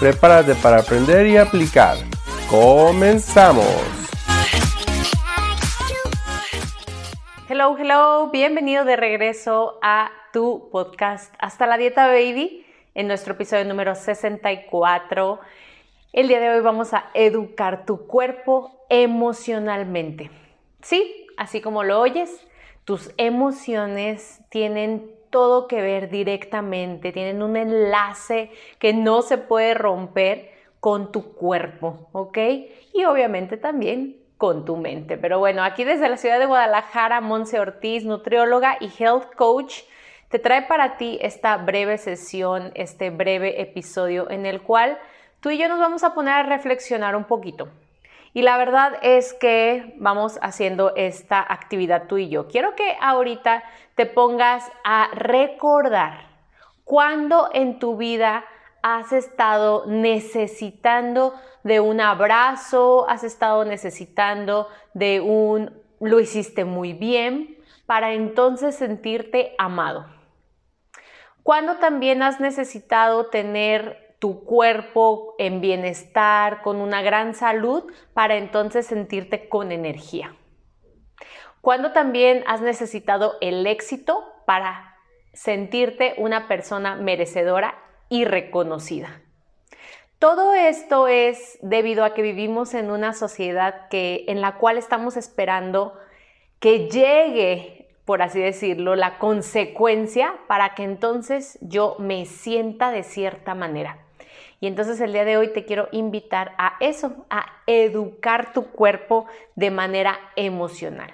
Prepárate para aprender y aplicar. ¡Comenzamos! Hello, hello, bienvenido de regreso a tu podcast Hasta la Dieta Baby en nuestro episodio número 64. El día de hoy vamos a educar tu cuerpo emocionalmente. Sí, así como lo oyes, tus emociones tienen todo que ver directamente, tienen un enlace que no se puede romper con tu cuerpo, ¿ok? Y obviamente también con tu mente. Pero bueno, aquí desde la ciudad de Guadalajara, Monse Ortiz, nutrióloga y health coach, te trae para ti esta breve sesión, este breve episodio en el cual tú y yo nos vamos a poner a reflexionar un poquito. Y la verdad es que vamos haciendo esta actividad tú y yo. Quiero que ahorita te pongas a recordar cuándo en tu vida has estado necesitando de un abrazo, has estado necesitando de un lo hiciste muy bien, para entonces sentirte amado. Cuando también has necesitado tener tu cuerpo en bienestar, con una gran salud, para entonces sentirte con energía. Cuando también has necesitado el éxito para sentirte una persona merecedora y reconocida. Todo esto es debido a que vivimos en una sociedad que, en la cual estamos esperando que llegue, por así decirlo, la consecuencia para que entonces yo me sienta de cierta manera. Y entonces el día de hoy te quiero invitar a eso, a educar tu cuerpo de manera emocional.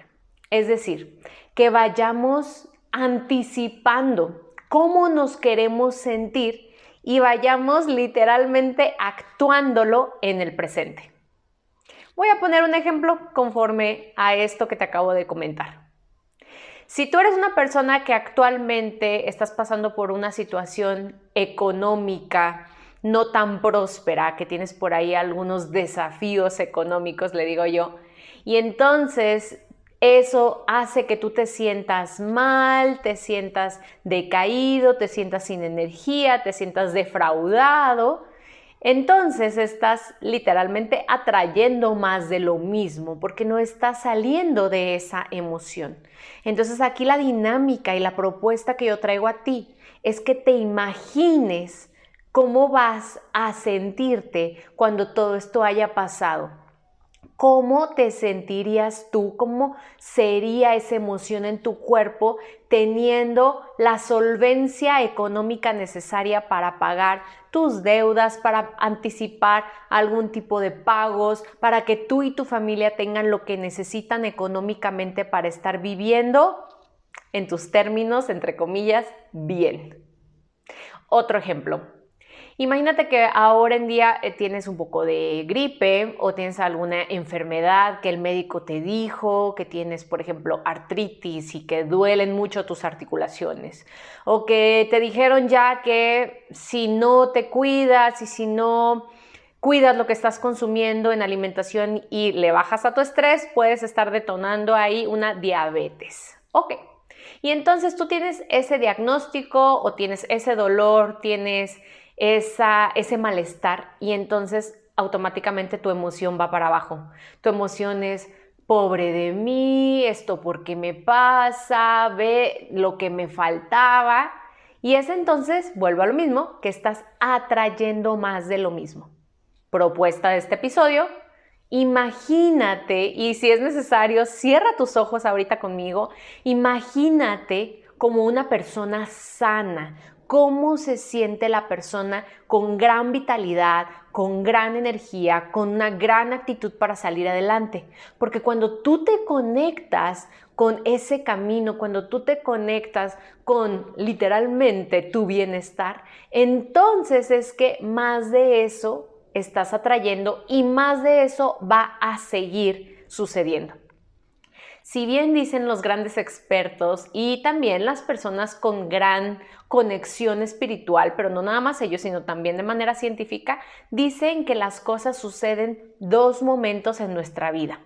Es decir, que vayamos anticipando cómo nos queremos sentir y vayamos literalmente actuándolo en el presente. Voy a poner un ejemplo conforme a esto que te acabo de comentar. Si tú eres una persona que actualmente estás pasando por una situación económica, no tan próspera, que tienes por ahí algunos desafíos económicos, le digo yo, y entonces eso hace que tú te sientas mal, te sientas decaído, te sientas sin energía, te sientas defraudado. Entonces estás literalmente atrayendo más de lo mismo porque no estás saliendo de esa emoción. Entonces aquí la dinámica y la propuesta que yo traigo a ti es que te imagines ¿Cómo vas a sentirte cuando todo esto haya pasado? ¿Cómo te sentirías tú? ¿Cómo sería esa emoción en tu cuerpo teniendo la solvencia económica necesaria para pagar tus deudas, para anticipar algún tipo de pagos, para que tú y tu familia tengan lo que necesitan económicamente para estar viviendo en tus términos, entre comillas, bien? Otro ejemplo, Imagínate que ahora en día eh, tienes un poco de gripe o tienes alguna enfermedad que el médico te dijo, que tienes, por ejemplo, artritis y que duelen mucho tus articulaciones. O que te dijeron ya que si no te cuidas y si no cuidas lo que estás consumiendo en alimentación y le bajas a tu estrés, puedes estar detonando ahí una diabetes. Ok. Y entonces tú tienes ese diagnóstico o tienes ese dolor, tienes ese malestar y entonces automáticamente tu emoción va para abajo. Tu emoción es, pobre de mí, esto porque me pasa, ve lo que me faltaba. Y es entonces, vuelvo a lo mismo, que estás atrayendo más de lo mismo. Propuesta de este episodio, imagínate, y si es necesario, cierra tus ojos ahorita conmigo, imagínate como una persona sana, cómo se siente la persona con gran vitalidad, con gran energía, con una gran actitud para salir adelante. Porque cuando tú te conectas con ese camino, cuando tú te conectas con literalmente tu bienestar, entonces es que más de eso estás atrayendo y más de eso va a seguir sucediendo. Si bien dicen los grandes expertos y también las personas con gran conexión espiritual, pero no nada más ellos, sino también de manera científica, dicen que las cosas suceden dos momentos en nuestra vida.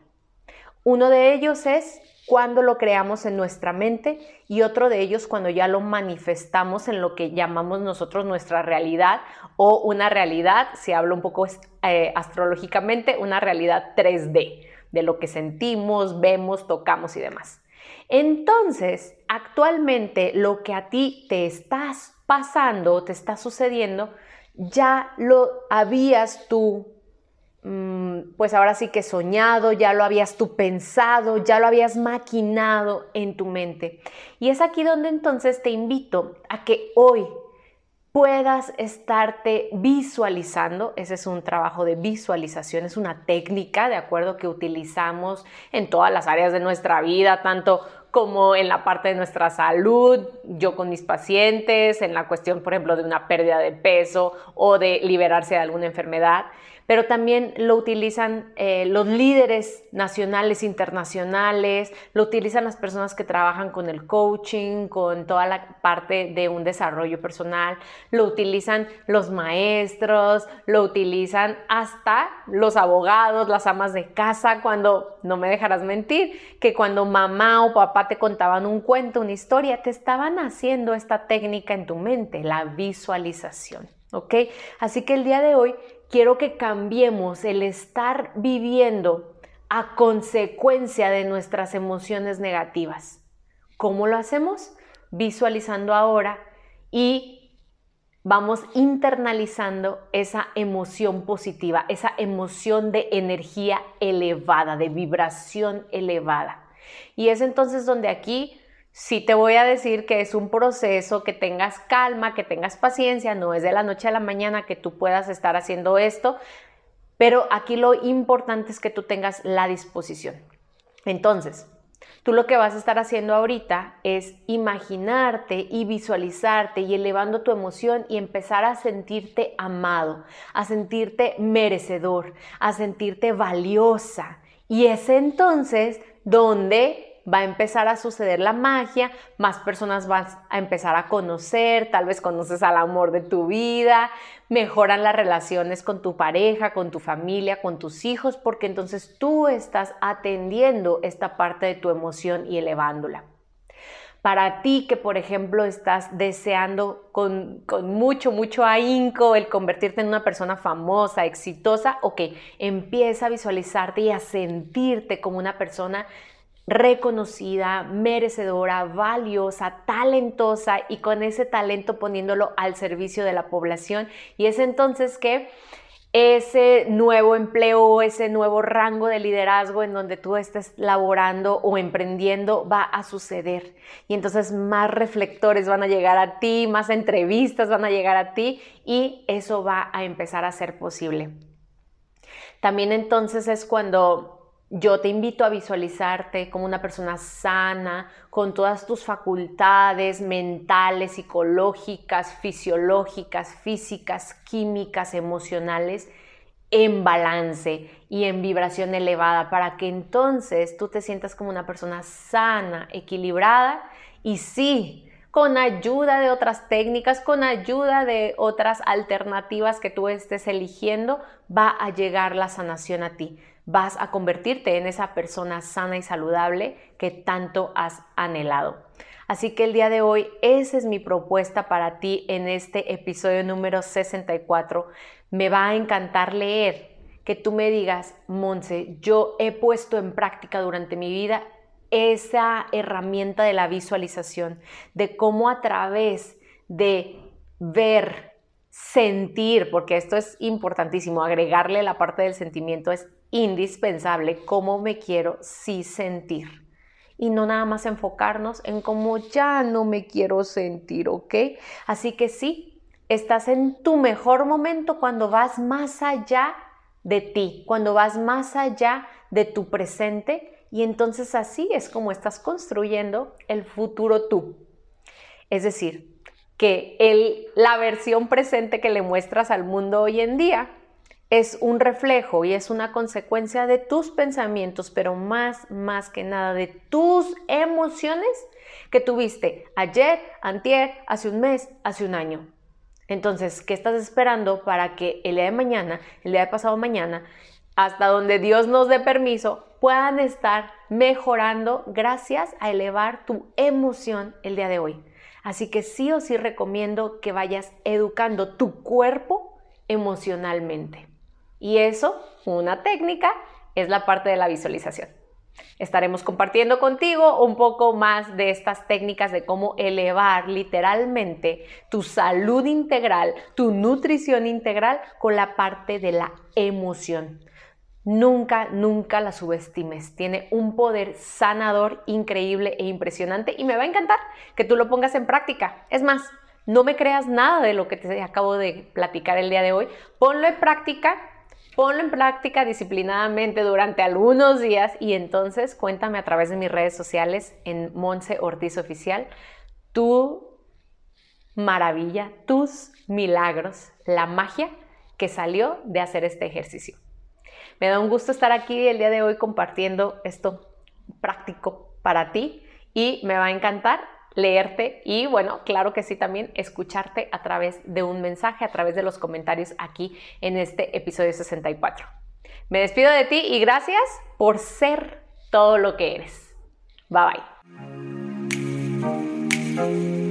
Uno de ellos es cuando lo creamos en nuestra mente y otro de ellos cuando ya lo manifestamos en lo que llamamos nosotros nuestra realidad o una realidad, si hablo un poco eh, astrológicamente, una realidad 3D de lo que sentimos, vemos, tocamos y demás. Entonces, actualmente lo que a ti te estás pasando, te está sucediendo, ya lo habías tú, mm, pues ahora sí que soñado, ya lo habías tú pensado, ya lo habías maquinado en tu mente. Y es aquí donde entonces te invito a que hoy puedas estarte visualizando. Ese es un trabajo de visualización, es una técnica, de acuerdo, que utilizamos en todas las áreas de nuestra vida, tanto como en la parte de nuestra salud, yo con mis pacientes, en la cuestión, por ejemplo, de una pérdida de peso o de liberarse de alguna enfermedad pero también lo utilizan eh, los líderes nacionales, internacionales, lo utilizan las personas que trabajan con el coaching, con toda la parte de un desarrollo personal, lo utilizan los maestros, lo utilizan hasta los abogados, las amas de casa, cuando, no me dejarás mentir, que cuando mamá o papá te contaban un cuento, una historia, te estaban haciendo esta técnica en tu mente, la visualización. ¿Ok? Así que el día de hoy quiero que cambiemos el estar viviendo a consecuencia de nuestras emociones negativas. ¿Cómo lo hacemos? Visualizando ahora y vamos internalizando esa emoción positiva, esa emoción de energía elevada, de vibración elevada. Y es entonces donde aquí sí te voy a decir que es un proceso, que tengas calma, que tengas paciencia, no es de la noche a la mañana que tú puedas estar haciendo esto, pero aquí lo importante es que tú tengas la disposición. Entonces, tú lo que vas a estar haciendo ahorita es imaginarte y visualizarte y elevando tu emoción y empezar a sentirte amado, a sentirte merecedor, a sentirte valiosa. Y es entonces donde va a empezar a suceder la magia, más personas van a empezar a conocer, tal vez conoces al amor de tu vida, mejoran las relaciones con tu pareja, con tu familia, con tus hijos, porque entonces tú estás atendiendo esta parte de tu emoción y elevándola. Para ti que, por ejemplo, estás deseando con, con, mucho, mucho ahínco el convertirte en una persona famosa, exitosa, ok, empieza a visualizarte y a sentirte como una persona reconocida, merecedora, valiosa, talentosa y con ese talento poniéndolo al servicio de la población. Y es entonces que ese nuevo empleo, ese nuevo rango de liderazgo en donde tú estés laborando o emprendiendo va a suceder. Y entonces más reflectores van a llegar a ti, más entrevistas van a llegar a ti y eso va a empezar a ser posible. También entonces es cuando yo te invito a visualizarte como una persona sana, con todas tus facultades mentales, psicológicas, fisiológicas, físicas, químicas, emocionales, en balance y en vibración elevada, para que entonces tú te sientas como una persona sana, equilibrada y sí, con ayuda de otras técnicas, con ayuda de otras alternativas que tú estés eligiendo, va a llegar la sanación a ti vas a convertirte en esa persona sana y saludable que tanto has anhelado. Así que el día de hoy esa es mi propuesta para ti en este episodio número 64. Me va a encantar leer que tú me digas, Monse, yo he puesto en práctica durante mi vida esa herramienta de la visualización, de cómo a través de ver, sentir, porque esto es importantísimo, agregarle la parte del sentimiento es indispensable cómo me quiero sí sentir. Y no nada más enfocarnos en cómo ya no me quiero sentir, ¿ok? Así que sí, estás en tu mejor momento cuando vas más allá de ti, cuando vas más allá de tu presente y entonces así es como estás construyendo el futuro tú. Es decir, que el, la versión presente que le muestras al mundo hoy en día es un reflejo y es una consecuencia de tus pensamientos, pero más, más que nada de tus emociones que tuviste ayer, antier, hace un mes, hace un año. Entonces, ¿qué estás esperando para que el día de mañana, el día de pasado mañana, hasta donde Dios nos dé permiso, puedan estar mejorando gracias a elevar tu emoción el día de hoy? Así que sí o sí recomiendo que vayas educando tu cuerpo emocionalmente. Y eso, una técnica, es la parte de la visualización. Estaremos compartiendo contigo un poco más de estas técnicas de cómo elevar literalmente tu salud integral, tu nutrición integral con la parte de la emoción. Nunca, nunca la subestimes. Tiene un poder sanador increíble e impresionante y me va a encantar que tú lo pongas en práctica. Es más, no me creas nada de lo que te acabo de platicar el día de hoy. Ponlo en práctica Ponlo en práctica disciplinadamente durante algunos días y entonces cuéntame a través de mis redes sociales en Monse Ortiz Oficial tu maravilla, tus milagros, la magia que salió de hacer este ejercicio. Me da un gusto estar aquí el día de hoy compartiendo esto práctico para ti y me va a encantar leerte y bueno, claro que sí también escucharte a través de un mensaje, a través de los comentarios aquí en este episodio 64. Me despido de ti y gracias por ser todo lo que eres. Bye bye.